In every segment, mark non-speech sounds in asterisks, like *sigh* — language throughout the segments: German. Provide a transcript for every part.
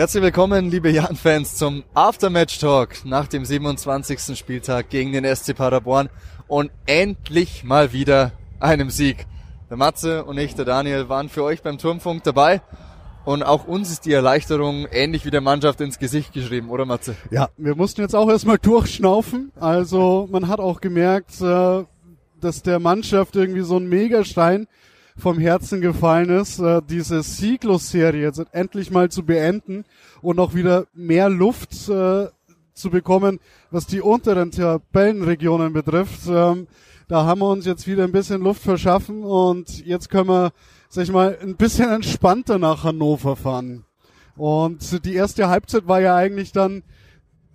Herzlich willkommen, liebe Jan-Fans, zum Aftermatch-Talk nach dem 27. Spieltag gegen den SC Paderborn und endlich mal wieder einem Sieg. Der Matze und ich, der Daniel, waren für euch beim Turmfunk dabei und auch uns ist die Erleichterung ähnlich wie der Mannschaft ins Gesicht geschrieben, oder Matze? Ja, wir mussten jetzt auch erstmal durchschnaufen. Also man hat auch gemerkt, äh, dass der Mannschaft irgendwie so ein Megastein vom Herzen gefallen ist, äh, diese Sieglos-Serie jetzt endlich mal zu beenden und auch wieder mehr Luft äh, zu bekommen, was die unteren Tabellenregionen betrifft. Ähm, da haben wir uns jetzt wieder ein bisschen Luft verschaffen und jetzt können wir, sag ich mal, ein bisschen entspannter nach Hannover fahren. Und die erste Halbzeit war ja eigentlich dann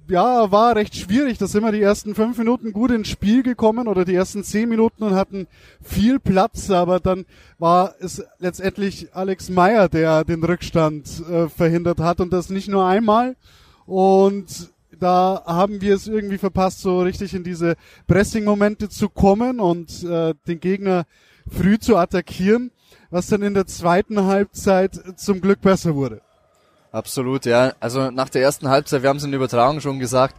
ja, war recht schwierig. Da sind wir die ersten fünf Minuten gut ins Spiel gekommen oder die ersten zehn Minuten und hatten viel Platz, aber dann war es letztendlich Alex Meyer, der den Rückstand äh, verhindert hat und das nicht nur einmal. Und da haben wir es irgendwie verpasst, so richtig in diese Pressing-Momente zu kommen und äh, den Gegner früh zu attackieren, was dann in der zweiten Halbzeit zum Glück besser wurde. Absolut, ja. Also nach der ersten Halbzeit, wir haben es in der Übertragung schon gesagt,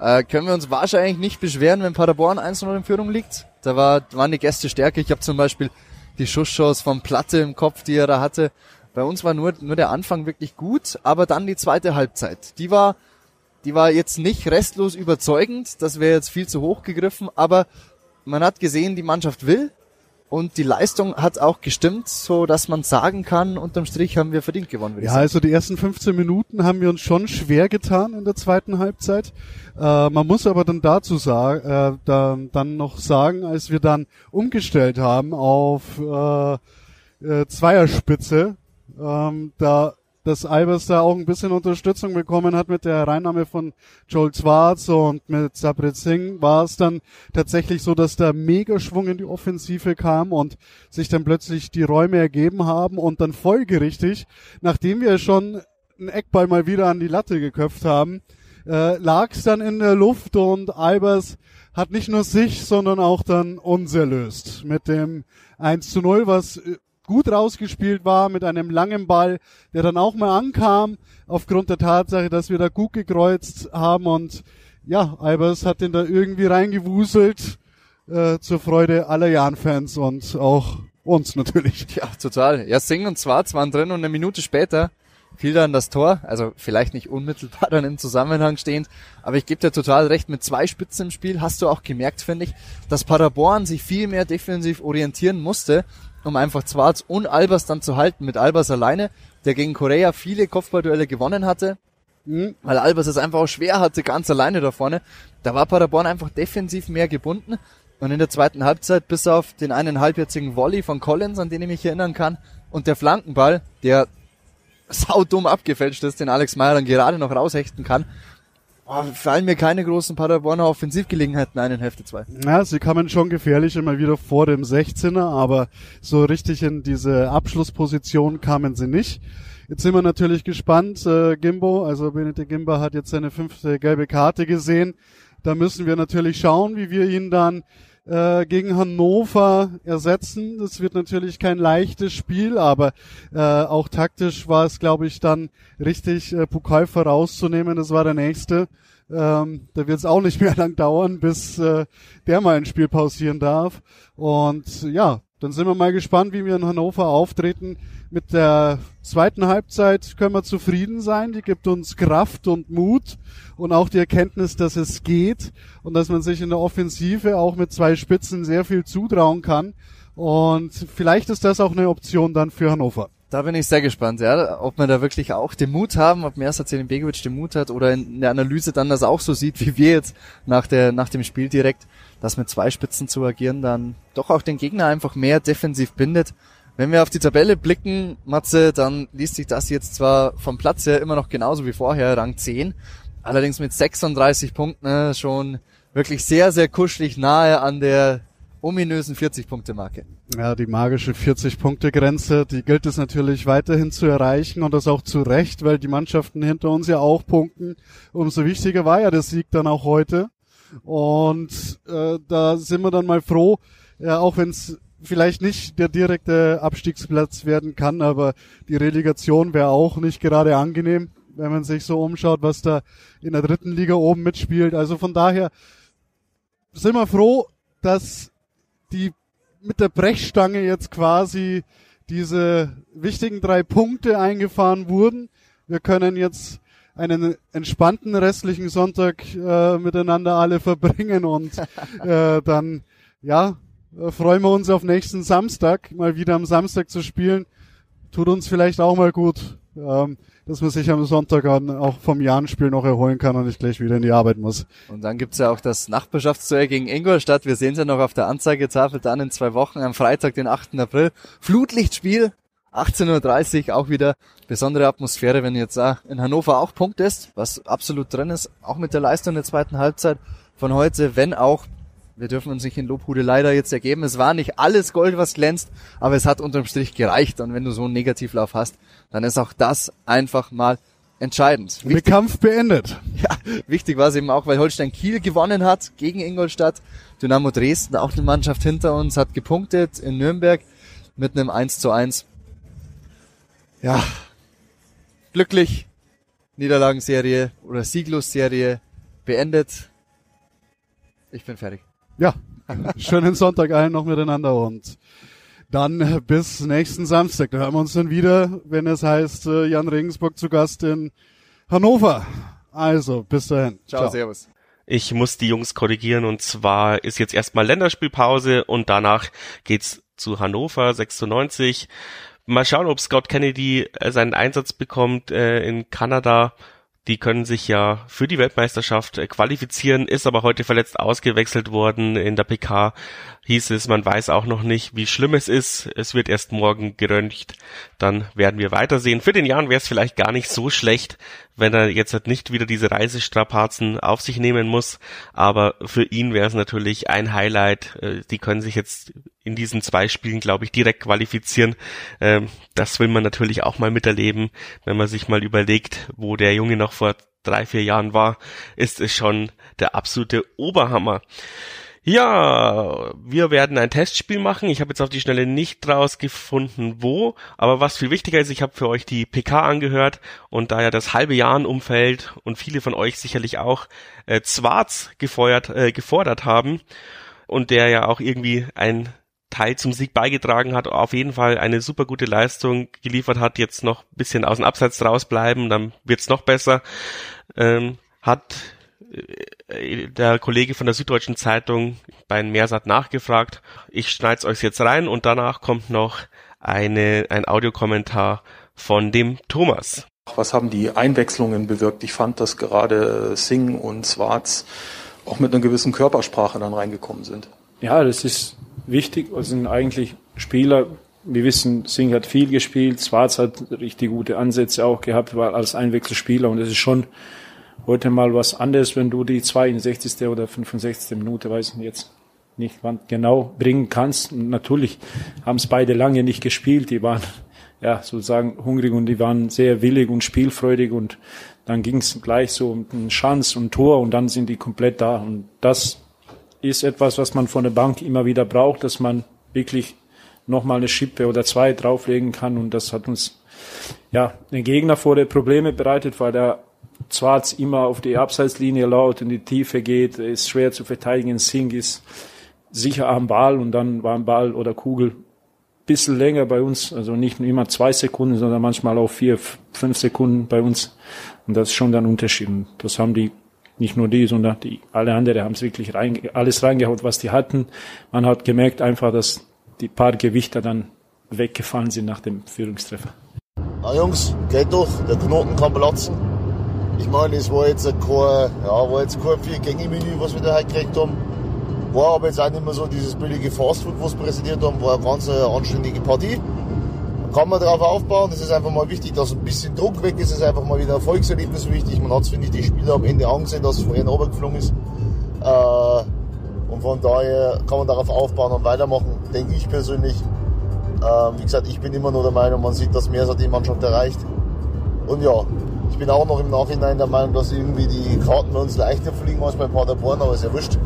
äh, können wir uns wahrscheinlich nicht beschweren, wenn Paderborn 1-0 in Führung liegt. Da war, waren die Gäste stärker. Ich habe zum Beispiel die Schussshows vom Platte im Kopf, die er da hatte. Bei uns war nur, nur der Anfang wirklich gut, aber dann die zweite Halbzeit. Die war, die war jetzt nicht restlos überzeugend. Das wäre jetzt viel zu hoch gegriffen, aber man hat gesehen, die Mannschaft will, und die Leistung hat auch gestimmt, so dass man sagen kann, unterm Strich haben wir verdient gewonnen. Ja, also die ersten 15 Minuten haben wir uns schon schwer getan in der zweiten Halbzeit. Äh, man muss aber dann dazu sagen, äh, da, dann noch sagen, als wir dann umgestellt haben auf äh, äh, Zweierspitze, ähm, da dass Albers da auch ein bisschen Unterstützung bekommen hat mit der Hereinnahme von Joel Schwarz und mit Sabrit Singh, war es dann tatsächlich so, dass da Megaschwung in die Offensive kam und sich dann plötzlich die Räume ergeben haben und dann folgerichtig, nachdem wir schon einen Eckball mal wieder an die Latte geköpft haben, äh, lag es dann in der Luft und Albers hat nicht nur sich, sondern auch dann uns erlöst mit dem 1 zu 0, was gut rausgespielt war mit einem langen Ball, der dann auch mal ankam, aufgrund der Tatsache, dass wir da gut gekreuzt haben und ja, Albers hat den da irgendwie reingewuselt, äh, zur Freude aller Jan-Fans und auch uns natürlich. Ja, total. Ja, Sing und Schwarz waren drin und eine Minute später fiel dann das Tor, also vielleicht nicht unmittelbar dann im Zusammenhang stehend, aber ich gebe dir total recht, mit zwei Spitzen im Spiel hast du auch gemerkt, finde ich, dass Paderborn sich viel mehr defensiv orientieren musste um einfach Zwarz und Albers dann zu halten mit Albers alleine, der gegen Korea viele Kopfballduelle gewonnen hatte, mhm. weil Albers es einfach auch schwer hatte, ganz alleine da vorne. Da war Paderborn einfach defensiv mehr gebunden und in der zweiten Halbzeit bis auf den einen halbjährigen Volley von Collins, an den ich mich erinnern kann, und der Flankenball, der saudumm abgefälscht ist, den Alex Meyer dann gerade noch raushechten kann, Oh, fallen mir keine großen Paderborner Offensivgelegenheiten ein in Hälfte 2. Ja, sie kamen schon gefährlich immer wieder vor dem 16er, aber so richtig in diese Abschlussposition kamen sie nicht. Jetzt sind wir natürlich gespannt. Äh, Gimbo, also Benedikt Gimba hat jetzt seine fünfte gelbe Karte gesehen. Da müssen wir natürlich schauen, wie wir ihn dann äh, gegen Hannover ersetzen. Das wird natürlich kein leichtes Spiel, aber äh, auch taktisch war es, glaube ich, dann richtig, äh, Pokal vorauszunehmen. Das war der nächste. Ähm, da wird es auch nicht *laughs* mehr lang dauern, bis äh, der mal ein Spiel pausieren darf. Und ja, dann sind wir mal gespannt, wie wir in Hannover auftreten. Mit der zweiten Halbzeit können wir zufrieden sein. Die gibt uns Kraft und Mut und auch die Erkenntnis, dass es geht und dass man sich in der Offensive auch mit zwei Spitzen sehr viel zutrauen kann. Und vielleicht ist das auch eine Option dann für Hannover. Da bin ich sehr gespannt, ja, ob wir da wirklich auch den Mut haben, ob Mersat Begovic den Mut hat oder in der Analyse dann das auch so sieht, wie wir jetzt nach der, nach dem Spiel direkt das mit zwei Spitzen zu agieren dann doch auch den Gegner einfach mehr defensiv bindet. Wenn wir auf die Tabelle blicken, Matze, dann liest sich das jetzt zwar vom Platz her immer noch genauso wie vorher, Rang 10, allerdings mit 36 Punkten ne, schon wirklich sehr, sehr kuschelig nahe an der ominösen 40-Punkte-Marke. Ja, die magische 40-Punkte-Grenze, die gilt es natürlich weiterhin zu erreichen und das auch zu Recht, weil die Mannschaften hinter uns ja auch punkten. Umso wichtiger war ja der Sieg dann auch heute. Und äh, da sind wir dann mal froh, ja, auch wenn es vielleicht nicht der direkte Abstiegsplatz werden kann, aber die Relegation wäre auch nicht gerade angenehm, wenn man sich so umschaut, was da in der dritten Liga oben mitspielt. Also von daher sind wir froh, dass die mit der Brechstange jetzt quasi diese wichtigen drei Punkte eingefahren wurden. Wir können jetzt einen entspannten restlichen Sonntag äh, miteinander alle verbringen und *laughs* äh, dann ja äh, freuen wir uns auf nächsten Samstag mal wieder am Samstag zu spielen. Tut uns vielleicht auch mal gut, ähm, dass man sich am Sonntag auch vom Jahrenspiel noch erholen kann und nicht gleich wieder in die Arbeit muss. Und dann gibt's ja auch das Nachbarschaftsduell gegen Ingolstadt. Wir sehen es ja noch auf der Anzeigetafel dann in zwei Wochen am Freitag, den 8. April. Flutlichtspiel 18.30 Uhr auch wieder besondere Atmosphäre, wenn jetzt in Hannover auch Punkt ist, was absolut drin ist, auch mit der Leistung der zweiten Halbzeit von heute, wenn auch, wir dürfen uns nicht in Lobhude leider jetzt ergeben, es war nicht alles Gold, was glänzt, aber es hat unterm Strich gereicht und wenn du so einen Negativlauf hast, dann ist auch das einfach mal entscheidend. Wichtig, der Kampf beendet. *laughs* Ja, wichtig war es eben auch, weil Holstein Kiel gewonnen hat gegen Ingolstadt. Dynamo Dresden, auch eine Mannschaft hinter uns, hat gepunktet in Nürnberg mit einem 1 zu 1 ja, glücklich. Niederlagenserie oder Sieglosserie beendet. Ich bin fertig. Ja, schönen Sonntag allen noch miteinander und dann bis nächsten Samstag. Da hören wir uns dann wieder, wenn es heißt äh, Jan Regensburg zu Gast in Hannover. Also, bis dahin. Ciao, Ciao. servus. Ich muss die Jungs korrigieren und zwar ist jetzt erstmal Länderspielpause und danach geht's zu Hannover 96. Mal schauen, ob Scott Kennedy äh, seinen Einsatz bekommt äh, in Kanada. Die können sich ja für die Weltmeisterschaft äh, qualifizieren, ist aber heute verletzt ausgewechselt worden in der PK hieß es, man weiß auch noch nicht, wie schlimm es ist. Es wird erst morgen geröntgt. Dann werden wir weitersehen. Für den Jan wäre es vielleicht gar nicht so schlecht, wenn er jetzt halt nicht wieder diese Reisestrapazen auf sich nehmen muss. Aber für ihn wäre es natürlich ein Highlight. Äh, die können sich jetzt in diesen zwei Spielen, glaube ich, direkt qualifizieren. Ähm, das will man natürlich auch mal miterleben, wenn man sich mal überlegt, wo der Junge noch vor drei, vier Jahren war, ist es schon der absolute Oberhammer. Ja, wir werden ein Testspiel machen. Ich habe jetzt auf die Schnelle nicht rausgefunden, wo. Aber was viel wichtiger ist, ich habe für euch die PK angehört und da ja das halbe Jahr umfällt und viele von euch sicherlich auch äh, Zwarz gefeuert, äh, gefordert haben und der ja auch irgendwie ein Teil zum Sieg beigetragen hat, auf jeden Fall eine super gute Leistung geliefert hat, jetzt noch bisschen aus dem Abseits rausbleiben, dann wird's noch besser. Ähm, hat der Kollege von der Süddeutschen Zeitung bei Meersat nachgefragt. Ich schneid's euch jetzt rein und danach kommt noch eine, ein Audiokommentar von dem Thomas. Was haben die Einwechslungen bewirkt? Ich fand, dass gerade Singh und Swartz auch mit einer gewissen Körpersprache dann reingekommen sind. Ja, das ist wichtig. Es sind eigentlich Spieler, wir wissen, Singh hat viel gespielt, Swartz hat richtig gute Ansätze auch gehabt, war als Einwechselspieler und es ist schon heute mal was anderes, wenn du die 62. oder 65. Minute, weiß ich jetzt nicht wann genau, bringen kannst. Und natürlich haben es beide lange nicht gespielt. Die waren ja sozusagen hungrig und die waren sehr willig und spielfreudig und dann ging es gleich so um eine Chance und Tor und dann sind die komplett da. Und das ist etwas, was man von der Bank immer wieder braucht, dass man wirklich nochmal eine Schippe oder zwei drauflegen kann. Und das hat uns ja den Gegner vor der Probleme bereitet, weil der Schwarz immer auf die Abseitslinie laut in die Tiefe geht, ist schwer zu verteidigen. Singh ist sicher am Ball und dann war ein Ball oder Kugel bisschen länger bei uns, also nicht immer zwei Sekunden, sondern manchmal auch vier, fünf Sekunden bei uns. Und das ist schon dann Unterschied. Und das haben die, nicht nur die, sondern die, alle anderen haben es wirklich rein, alles reingehaut, was die hatten. Man hat gemerkt einfach, dass die paar Gewichter dann weggefallen sind nach dem Führungstreffer. Na Jungs, geht doch, der Knoten kann platzen. Ich meine, es war jetzt kein, ja, war jetzt kein Vier-Gänge-Menü, was wir da heute gekriegt haben. War aber jetzt auch nicht mehr so dieses billige Fastfood, was wir präsentiert haben, war eine ganz äh, anständige Partie. Kann man darauf aufbauen. Es ist einfach mal wichtig, dass ein bisschen Druck weg ist. Es ist einfach mal wieder ein Erfolgserlebnis wichtig. Man hat finde ich, die Spieler am Ende angesehen, dass es vorhin runtergeflogen ist. Äh, und von daher kann man darauf aufbauen und weitermachen, denke ich persönlich. Ähm, wie gesagt, ich bin immer nur der Meinung, man sieht, dass mehr so die Mannschaft erreicht. Und ja, ich bin auch noch im Nachhinein der Meinung, dass irgendwie die Karten bei uns leichter fliegen als bei Paderborn, aber ist ja wurscht.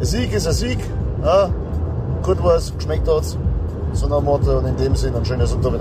Ein Sieg ist ein Sieg. Ja. Gut was, geschmeckt hat's. So ein Motto und in dem Sinne ein schönes Sonntag.